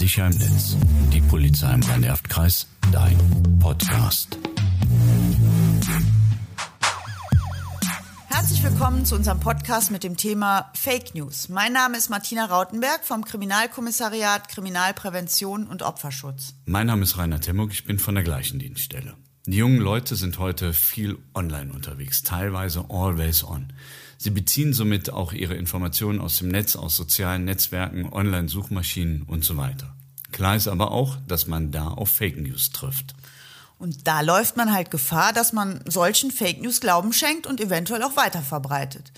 Sicher im Netz. Die Polizei im Rhein-Erft-Kreis. Dein Podcast. Herzlich willkommen zu unserem Podcast mit dem Thema Fake News. Mein Name ist Martina Rautenberg vom Kriminalkommissariat Kriminalprävention und Opferschutz. Mein Name ist Rainer Temmuck, ich bin von der gleichen Dienststelle. Die jungen Leute sind heute viel online unterwegs, teilweise always on. Sie beziehen somit auch ihre Informationen aus dem Netz, aus sozialen Netzwerken, Online-Suchmaschinen und so weiter. Klar ist aber auch, dass man da auf Fake News trifft. Und da läuft man halt Gefahr, dass man solchen Fake News Glauben schenkt und eventuell auch weiter verbreitet.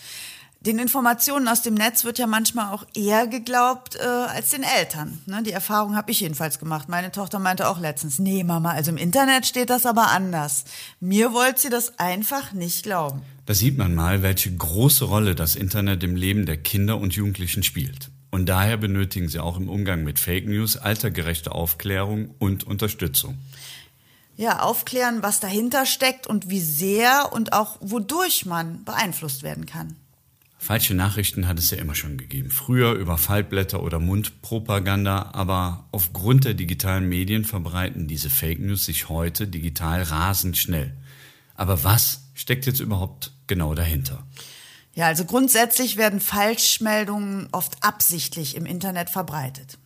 Den Informationen aus dem Netz wird ja manchmal auch eher geglaubt äh, als den Eltern. Ne? Die Erfahrung habe ich jedenfalls gemacht. Meine Tochter meinte auch letztens, nee Mama, also im Internet steht das aber anders. Mir wollte sie das einfach nicht glauben. Da sieht man mal, welche große Rolle das Internet im Leben der Kinder und Jugendlichen spielt. Und daher benötigen sie auch im Umgang mit Fake News altergerechte Aufklärung und Unterstützung. Ja, aufklären, was dahinter steckt und wie sehr und auch wodurch man beeinflusst werden kann. Falsche Nachrichten hat es ja immer schon gegeben. Früher über Faltblätter oder Mundpropaganda, aber aufgrund der digitalen Medien verbreiten diese Fake News sich heute digital rasend schnell. Aber was steckt jetzt überhaupt genau dahinter? Ja, also grundsätzlich werden Falschmeldungen oft absichtlich im Internet verbreitet.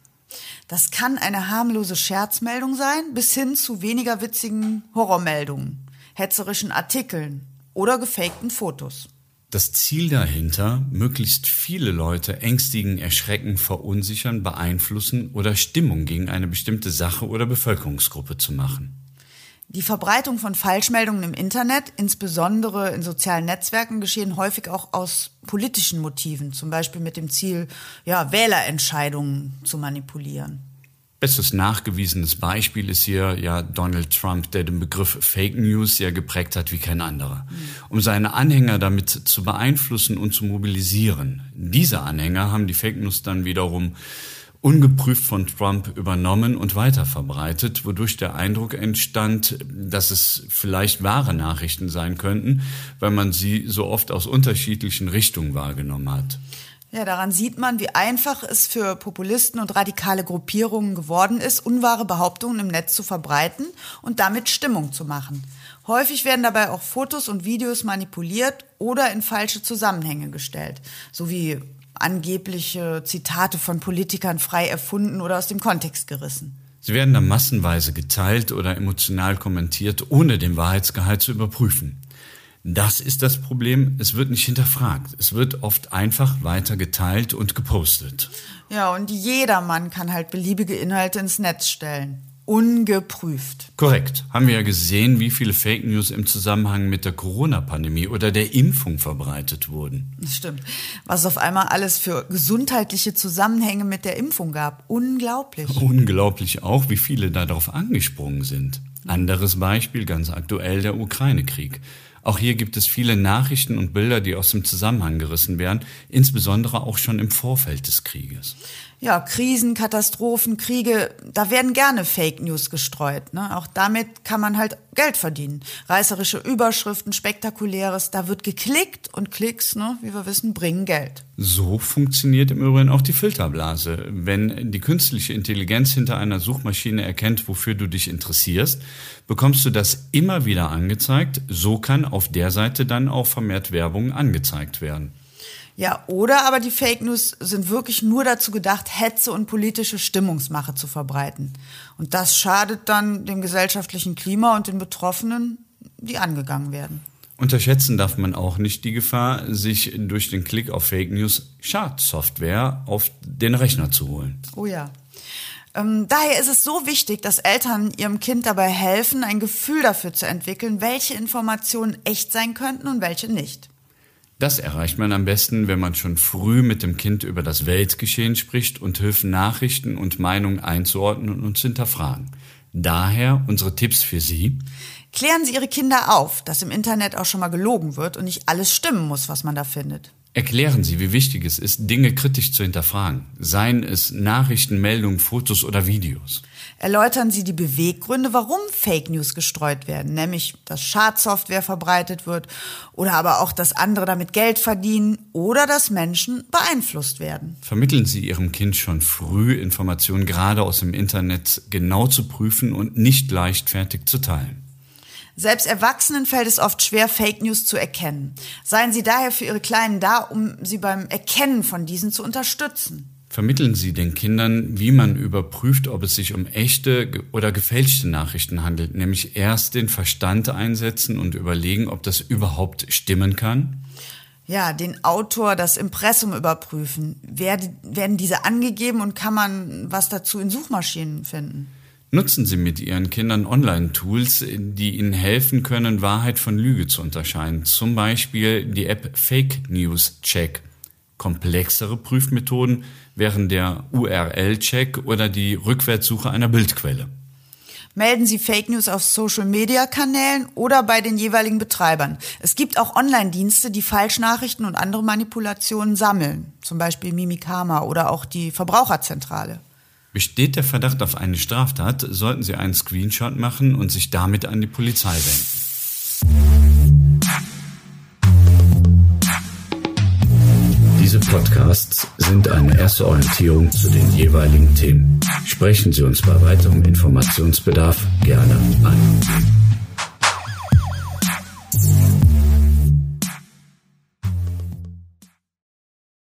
Das kann eine harmlose Scherzmeldung sein, bis hin zu weniger witzigen Horrormeldungen, hetzerischen Artikeln oder gefakten Fotos. Das Ziel dahinter, möglichst viele Leute ängstigen, erschrecken, verunsichern, beeinflussen oder Stimmung gegen eine bestimmte Sache oder Bevölkerungsgruppe zu machen. Die Verbreitung von Falschmeldungen im Internet, insbesondere in sozialen Netzwerken, geschehen häufig auch aus politischen Motiven, zum Beispiel mit dem Ziel, ja, Wählerentscheidungen zu manipulieren. Bestes nachgewiesenes Beispiel ist hier ja Donald Trump, der den Begriff Fake News ja geprägt hat wie kein anderer, um seine Anhänger damit zu beeinflussen und zu mobilisieren. Diese Anhänger haben die Fake News dann wiederum ungeprüft von Trump übernommen und weiterverbreitet, wodurch der Eindruck entstand, dass es vielleicht wahre Nachrichten sein könnten, weil man sie so oft aus unterschiedlichen Richtungen wahrgenommen hat. Ja, daran sieht man, wie einfach es für Populisten und radikale Gruppierungen geworden ist, unwahre Behauptungen im Netz zu verbreiten und damit Stimmung zu machen. Häufig werden dabei auch Fotos und Videos manipuliert oder in falsche Zusammenhänge gestellt, sowie angebliche Zitate von Politikern frei erfunden oder aus dem Kontext gerissen. Sie werden dann massenweise geteilt oder emotional kommentiert, ohne den Wahrheitsgehalt zu überprüfen. Das ist das Problem. Es wird nicht hinterfragt. Es wird oft einfach weiter geteilt und gepostet. Ja, und jedermann kann halt beliebige Inhalte ins Netz stellen. Ungeprüft. Korrekt. Haben wir ja gesehen, wie viele Fake News im Zusammenhang mit der Corona-Pandemie oder der Impfung verbreitet wurden. Das stimmt. Was auf einmal alles für gesundheitliche Zusammenhänge mit der Impfung gab. Unglaublich. Unglaublich auch, wie viele darauf angesprungen sind. Anderes Beispiel, ganz aktuell, der Ukraine-Krieg. Auch hier gibt es viele Nachrichten und Bilder, die aus dem Zusammenhang gerissen werden, insbesondere auch schon im Vorfeld des Krieges. Ja, Krisen, Katastrophen, Kriege, da werden gerne Fake News gestreut. Ne? Auch damit kann man halt Geld verdienen. Reißerische Überschriften, spektakuläres, da wird geklickt und Klicks, ne, wie wir wissen, bringen Geld. So funktioniert im Übrigen auch die Filterblase. Wenn die künstliche Intelligenz hinter einer Suchmaschine erkennt, wofür du dich interessierst, bekommst du das immer wieder angezeigt. So kann auf der Seite dann auch vermehrt Werbung angezeigt werden. Ja, oder aber die Fake News sind wirklich nur dazu gedacht, Hetze und politische Stimmungsmache zu verbreiten. Und das schadet dann dem gesellschaftlichen Klima und den Betroffenen, die angegangen werden. Unterschätzen darf man auch nicht die Gefahr, sich durch den Klick auf Fake News Schadsoftware auf den Rechner zu holen. Oh ja. Ähm, daher ist es so wichtig, dass Eltern ihrem Kind dabei helfen, ein Gefühl dafür zu entwickeln, welche Informationen echt sein könnten und welche nicht. Das erreicht man am besten, wenn man schon früh mit dem Kind über das Weltgeschehen spricht und hilft, Nachrichten und Meinungen einzuordnen und zu hinterfragen. Daher unsere Tipps für Sie. Klären Sie Ihre Kinder auf, dass im Internet auch schon mal gelogen wird und nicht alles stimmen muss, was man da findet. Erklären Sie, wie wichtig es ist, Dinge kritisch zu hinterfragen, seien es Nachrichten, Meldungen, Fotos oder Videos. Erläutern sie die Beweggründe, warum Fake News gestreut werden, nämlich dass Schadsoftware verbreitet wird oder aber auch, dass andere damit Geld verdienen oder dass Menschen beeinflusst werden. Vermitteln Sie Ihrem Kind schon früh Informationen gerade aus dem Internet genau zu prüfen und nicht leichtfertig zu teilen. Selbst Erwachsenen fällt es oft schwer, Fake News zu erkennen. Seien Sie daher für Ihre Kleinen da, um sie beim Erkennen von diesen zu unterstützen. Vermitteln Sie den Kindern, wie man überprüft, ob es sich um echte oder gefälschte Nachrichten handelt, nämlich erst den Verstand einsetzen und überlegen, ob das überhaupt stimmen kann? Ja, den Autor, das Impressum überprüfen. Werden diese angegeben und kann man was dazu in Suchmaschinen finden? Nutzen Sie mit Ihren Kindern Online-Tools, die Ihnen helfen können, Wahrheit von Lüge zu unterscheiden. Zum Beispiel die App Fake News Check. Komplexere Prüfmethoden wären der URL-Check oder die Rückwärtssuche einer Bildquelle. Melden Sie Fake News auf Social-Media-Kanälen oder bei den jeweiligen Betreibern. Es gibt auch Online-Dienste, die Falschnachrichten und andere Manipulationen sammeln, zum Beispiel Mimikama oder auch die Verbraucherzentrale. Besteht der Verdacht auf eine Straftat, sollten Sie einen Screenshot machen und sich damit an die Polizei wenden. Podcasts sind eine erste Orientierung zu den jeweiligen Themen. Sprechen Sie uns bei weiterem Informationsbedarf gerne an.